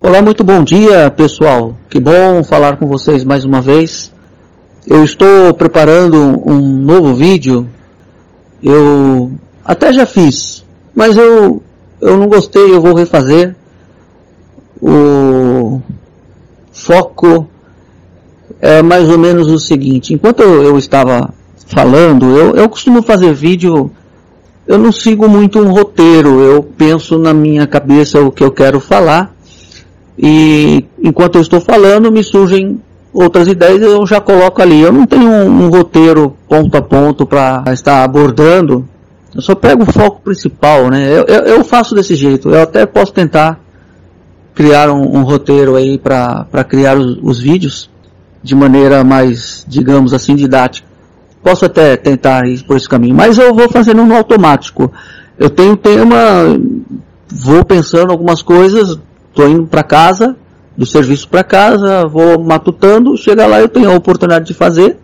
Olá, muito bom dia, pessoal. Que bom falar com vocês mais uma vez. Eu estou preparando um novo vídeo. Eu até já fiz, mas eu eu não gostei, eu vou refazer. O foco é mais ou menos o seguinte: enquanto eu, estava falando, eu, eu costumo fazer vídeo. Eu não sigo muito um roteiro, eu penso na minha cabeça o que eu quero falar e enquanto eu estou falando, me surgem outras ideias eu já coloco ali. Eu não tenho um, um roteiro ponto a ponto para estar abordando. Eu só pego o foco principal, né? Eu, eu, eu faço desse jeito. Eu até posso tentar criar um, um roteiro aí para criar os, os vídeos de maneira mais, digamos assim, didática. Posso até tentar ir por esse caminho, mas eu vou fazendo no automático. Eu tenho tema, vou pensando algumas coisas, Estou indo para casa, do serviço para casa, vou matutando, chega lá eu tenho a oportunidade de fazer,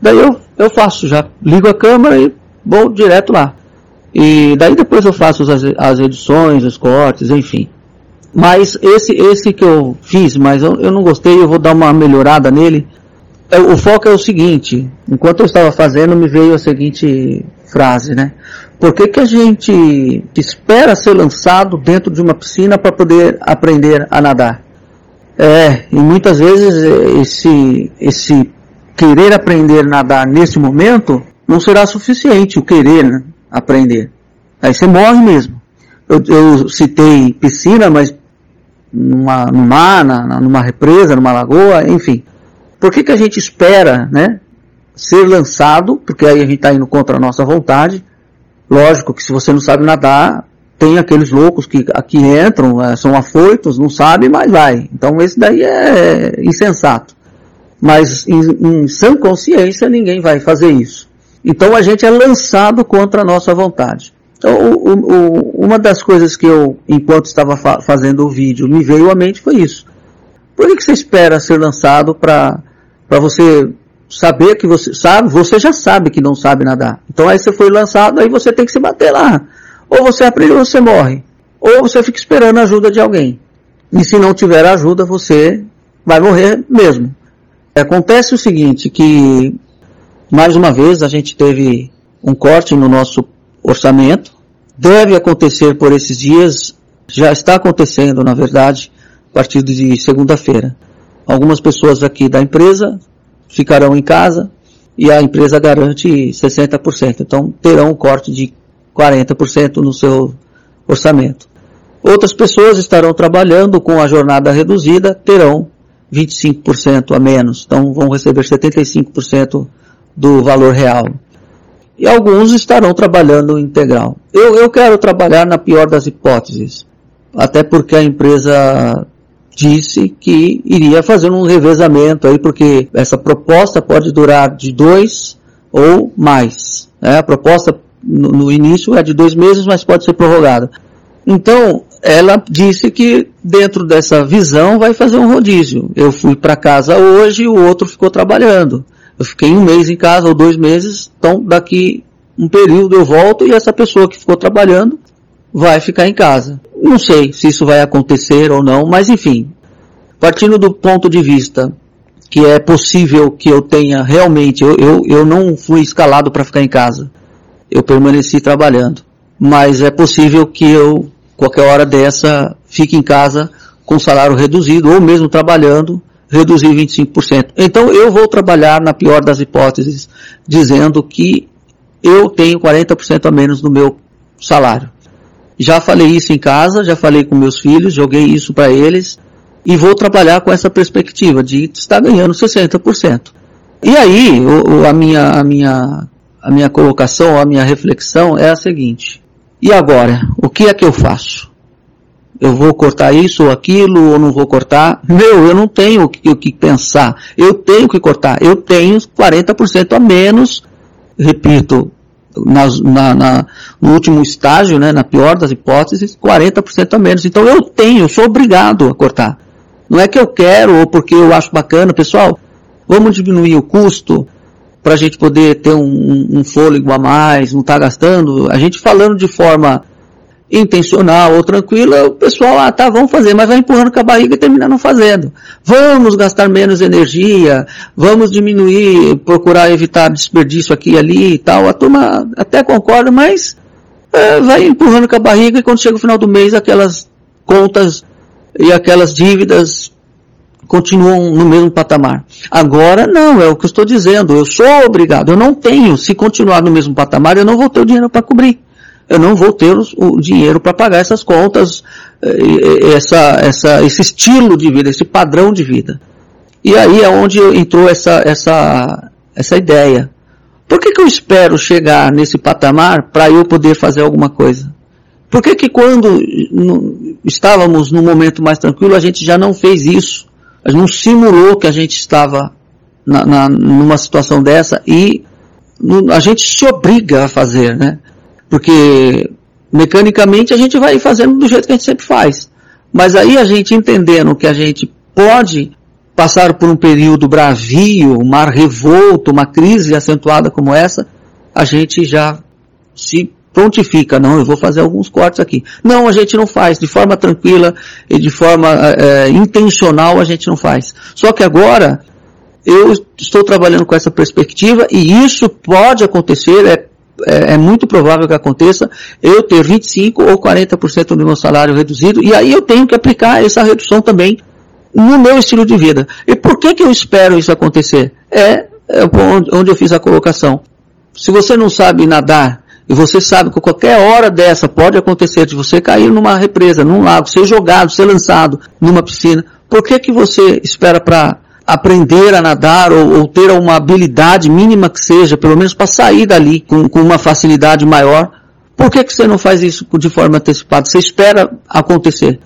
daí eu, eu faço já, ligo a câmera e vou direto lá. E daí depois eu faço as, as edições, os cortes, enfim. Mas esse, esse que eu fiz, mas eu, eu não gostei, eu vou dar uma melhorada nele. É, o foco é o seguinte, enquanto eu estava fazendo me veio a seguinte frase, né? Por que, que a gente espera ser lançado dentro de uma piscina para poder aprender a nadar? É, e muitas vezes esse, esse querer aprender a nadar nesse momento não será suficiente o querer né, aprender. Aí você morre mesmo. Eu, eu citei piscina, mas numa, no mar, na, numa represa, numa lagoa, enfim. Por que, que a gente espera, né, ser lançado, porque aí a gente está indo contra a nossa vontade, Lógico que se você não sabe nadar, tem aqueles loucos que aqui entram, é, são afoitos, não sabem, mas vai. Então esse daí é insensato. Mas em, em sã consciência ninguém vai fazer isso. Então a gente é lançado contra a nossa vontade. Então, o, o, uma das coisas que eu, enquanto estava fa fazendo o vídeo, me veio à mente foi isso. Por que, que você espera ser lançado para você saber que você sabe, você já sabe que não sabe nadar. Então aí você foi lançado, aí você tem que se bater lá. Ou você aprende ou você morre. Ou você fica esperando a ajuda de alguém. E se não tiver ajuda, você vai morrer mesmo. Acontece o seguinte, que mais uma vez a gente teve um corte no nosso orçamento. Deve acontecer por esses dias, já está acontecendo na verdade, a partir de segunda-feira. Algumas pessoas aqui da empresa ficarão em casa e a empresa garante 60%. Então terão um corte de 40% no seu orçamento. Outras pessoas estarão trabalhando com a jornada reduzida, terão 25% a menos, então vão receber 75% do valor real. E alguns estarão trabalhando integral. Eu, eu quero trabalhar na pior das hipóteses, até porque a empresa disse que iria fazer um revezamento aí, porque essa proposta pode durar de dois ou mais. Né? A proposta no, no início é de dois meses, mas pode ser prorrogada. Então, ela disse que dentro dessa visão vai fazer um rodízio. Eu fui para casa hoje o outro ficou trabalhando. Eu fiquei um mês em casa ou dois meses, então daqui um período eu volto e essa pessoa que ficou trabalhando vai ficar em casa. Não sei se isso vai acontecer ou não, mas enfim, partindo do ponto de vista que é possível que eu tenha realmente, eu, eu, eu não fui escalado para ficar em casa. Eu permaneci trabalhando. Mas é possível que eu, qualquer hora dessa, fique em casa com salário reduzido, ou mesmo trabalhando, reduzir 25%. Então eu vou trabalhar na pior das hipóteses, dizendo que eu tenho 40% a menos no meu salário. Já falei isso em casa, já falei com meus filhos, joguei isso para eles e vou trabalhar com essa perspectiva de estar ganhando 60%. E aí, o, a, minha, a, minha, a minha colocação, a minha reflexão é a seguinte. E agora, o que é que eu faço? Eu vou cortar isso ou aquilo ou não vou cortar? Meu, eu não tenho o que, o que pensar. Eu tenho que cortar. Eu tenho 40% a menos, repito, na, na, no último estágio, né, na pior das hipóteses, 40% a menos. Então eu tenho, eu sou obrigado a cortar. Não é que eu quero ou porque eu acho bacana, pessoal, vamos diminuir o custo para a gente poder ter um, um, fôlego a mais, não estar tá gastando. A gente falando de forma intencional ou tranquila, o pessoal, ah, tá, vamos fazer, mas vai empurrando com a barriga e termina não fazendo. Vamos gastar menos energia, vamos diminuir, procurar evitar desperdício aqui e ali e tal. A turma até concorda, mas é, vai empurrando com a barriga e quando chega o final do mês, aquelas contas e aquelas dívidas continuam no mesmo patamar. Agora não, é o que eu estou dizendo, eu sou obrigado, eu não tenho, se continuar no mesmo patamar, eu não vou ter o dinheiro para cobrir eu não vou ter o dinheiro para pagar essas contas, eh, essa, essa, esse estilo de vida, esse padrão de vida. E aí é onde entrou essa, essa, essa ideia. Por que, que eu espero chegar nesse patamar para eu poder fazer alguma coisa? Por que, que quando estávamos num momento mais tranquilo, a gente já não fez isso? A gente não simulou que a gente estava na, na, numa situação dessa e a gente se obriga a fazer, né? Porque mecanicamente a gente vai fazendo do jeito que a gente sempre faz. Mas aí a gente entendendo que a gente pode passar por um período bravio, um mar revolto, uma crise acentuada como essa, a gente já se prontifica, não, eu vou fazer alguns cortes aqui. Não, a gente não faz, de forma tranquila e de forma é, intencional a gente não faz. Só que agora, eu estou trabalhando com essa perspectiva e isso pode acontecer, é é, é, muito provável que aconteça eu ter 25 ou 40% do meu salário reduzido e aí eu tenho que aplicar essa redução também no meu estilo de vida. E por que que eu espero isso acontecer? É, é onde eu fiz a colocação. Se você não sabe nadar e você sabe que qualquer hora dessa pode acontecer de você cair numa represa, num lago, ser jogado, ser lançado numa piscina, por que que você espera para aprender a nadar ou, ou, ter uma habilidade mínima que seja, pelo menos para sair dali com, com, uma facilidade maior, por que, que você não faz isso de forma antecipada? Você espera acontecer.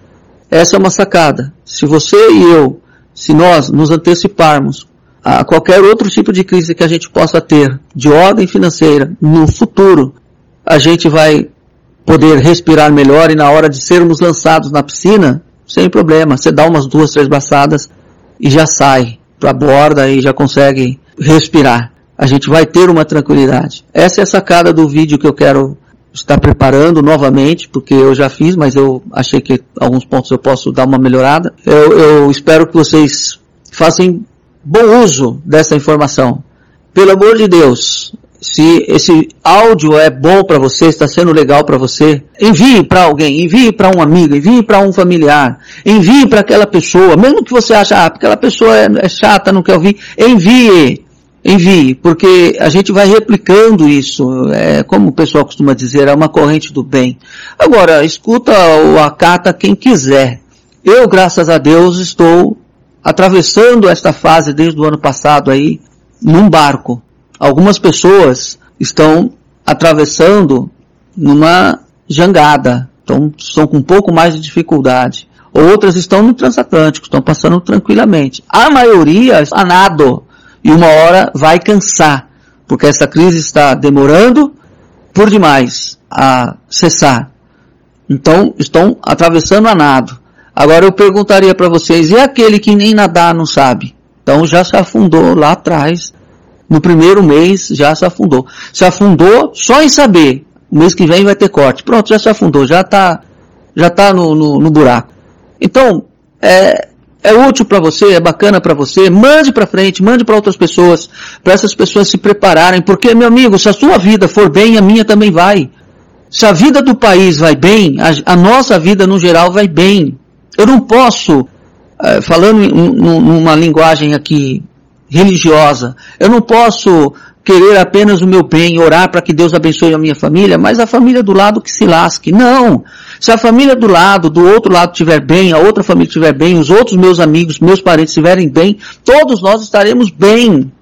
Essa é uma sacada. Se você e eu, se nós nos anteciparmos a qualquer outro tipo de crise que a gente possa ter de ordem financeira no futuro, a gente vai poder respirar melhor e na hora de sermos lançados na piscina, sem problema. Você dá umas duas, três braçadas, e já sai para a borda e já consegue respirar. A gente vai ter uma tranquilidade. Essa é a sacada do vídeo que eu quero estar preparando novamente, porque eu já fiz, mas eu achei que alguns pontos eu posso dar uma melhorada. Eu, eu espero que vocês façam bom uso dessa informação. Pelo amor de Deus, se esse áudio é bom para você, está sendo legal para você, envie para alguém, envie para um amigo, envie para um familiar, envie para aquela pessoa, mesmo que você ache, ah, aquela pessoa é, é chata, não quer ouvir, envie, envie, porque a gente vai replicando isso, é, como o pessoal costuma dizer, é uma corrente do bem. Agora, escuta ou acata quem quiser. Eu, graças a Deus, estou atravessando esta fase desde o ano passado aí, num barco algumas pessoas estão atravessando numa jangada, então estão com um pouco mais de dificuldade. Outras estão no transatlântico, estão passando tranquilamente. A maioria está nado e uma hora vai cansar, porque essa crise está demorando por demais a cessar. Então estão atravessando a nado. Agora eu perguntaria para vocês, e aquele que nem nadar não sabe? Então já se afundou lá atrás no primeiro mês já se afundou. Se afundou só em saber. O mês que vem vai ter corte. Pronto, já se afundou, já está já tá no, no, no buraco. Então, é, é útil para você, é bacana para você, mande para frente, mande para outras pessoas, para essas pessoas se prepararem, porque meu amigo, se a sua vida for bem, a minha também vai. Se a vida do país vai bem, a, a nossa vida no geral vai bem. Eu não posso, é, falando numa linguagem aqui religiosa. Eu não posso querer apenas o meu bem, orar para que Deus abençoe a minha família, mas a família do lado que se lasque. Não! Se a família do lado, do outro lado estiver bem, a outra família estiver bem, os outros meus amigos, meus parentes estiverem bem, todos nós estaremos bem.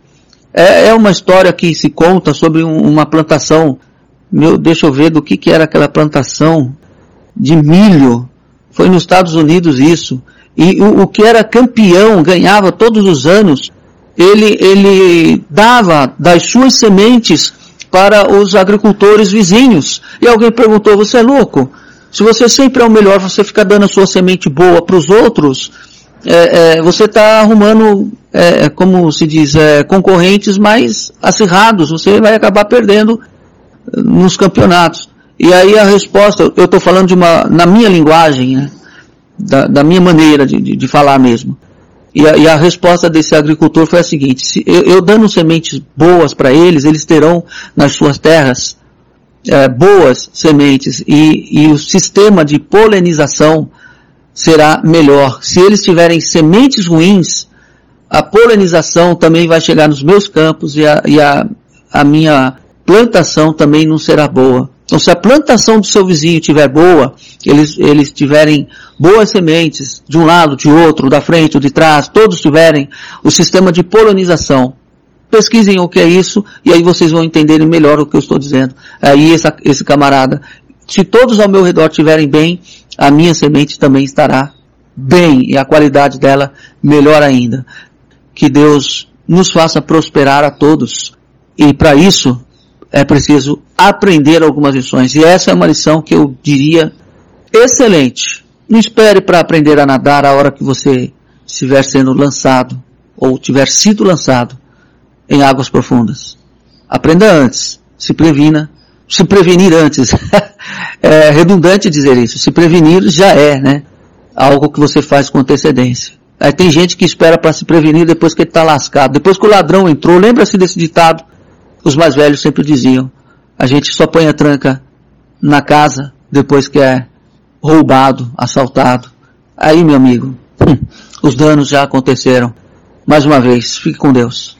É, é uma história que se conta sobre um, uma plantação. Meu, deixa eu ver do que, que era aquela plantação de milho. Foi nos Estados Unidos isso. E o, o que era campeão, ganhava todos os anos, ele, ele dava das suas sementes para os agricultores vizinhos. E alguém perguntou, você é louco? Se você sempre é o melhor, você fica dando a sua semente boa para os outros, é, é, você está arrumando, é, como se diz, é, concorrentes mais acirrados, você vai acabar perdendo nos campeonatos. E aí a resposta, eu estou falando de uma, na minha linguagem, né? da, da, minha maneira de, de, de falar mesmo. E a, e a, resposta desse agricultor foi a seguinte: se eu, eu dando sementes boas para eles, eles terão nas suas terras é, boas sementes e, e o sistema de polinização será melhor. Se eles tiverem sementes ruins, a polinização também vai chegar nos meus campos e a, e a, a minha plantação também não será boa. Então, se a plantação do seu vizinho tiver boa, eles, eles tiverem boas sementes, de um lado, de outro, da frente, de trás, todos tiverem o sistema de polinização. Pesquisem o que é isso, e aí vocês vão entenderem melhor o que eu estou dizendo. Aí essa, esse camarada, se todos ao meu redor estiverem bem, a minha semente também estará bem, e a qualidade dela melhor ainda. Que Deus nos faça prosperar a todos. E para isso, é preciso aprender algumas lições. E essa é uma lição que eu diria excelente. Não espere para aprender a nadar a hora que você estiver sendo lançado ou tiver sido lançado em águas profundas. Aprenda antes, se previna, se prevenir antes. é redundante dizer isso. Se prevenir já é, né? Algo que você faz com antecedência. Aí tem gente que espera para se prevenir depois que ele está lascado. Depois que o ladrão entrou, lembra-se desse ditado? Os mais velhos sempre diziam, a gente só põe a tranca na casa depois que é roubado, assaltado. Aí, meu amigo, os danos já aconteceram. Mais uma vez, fique com Deus.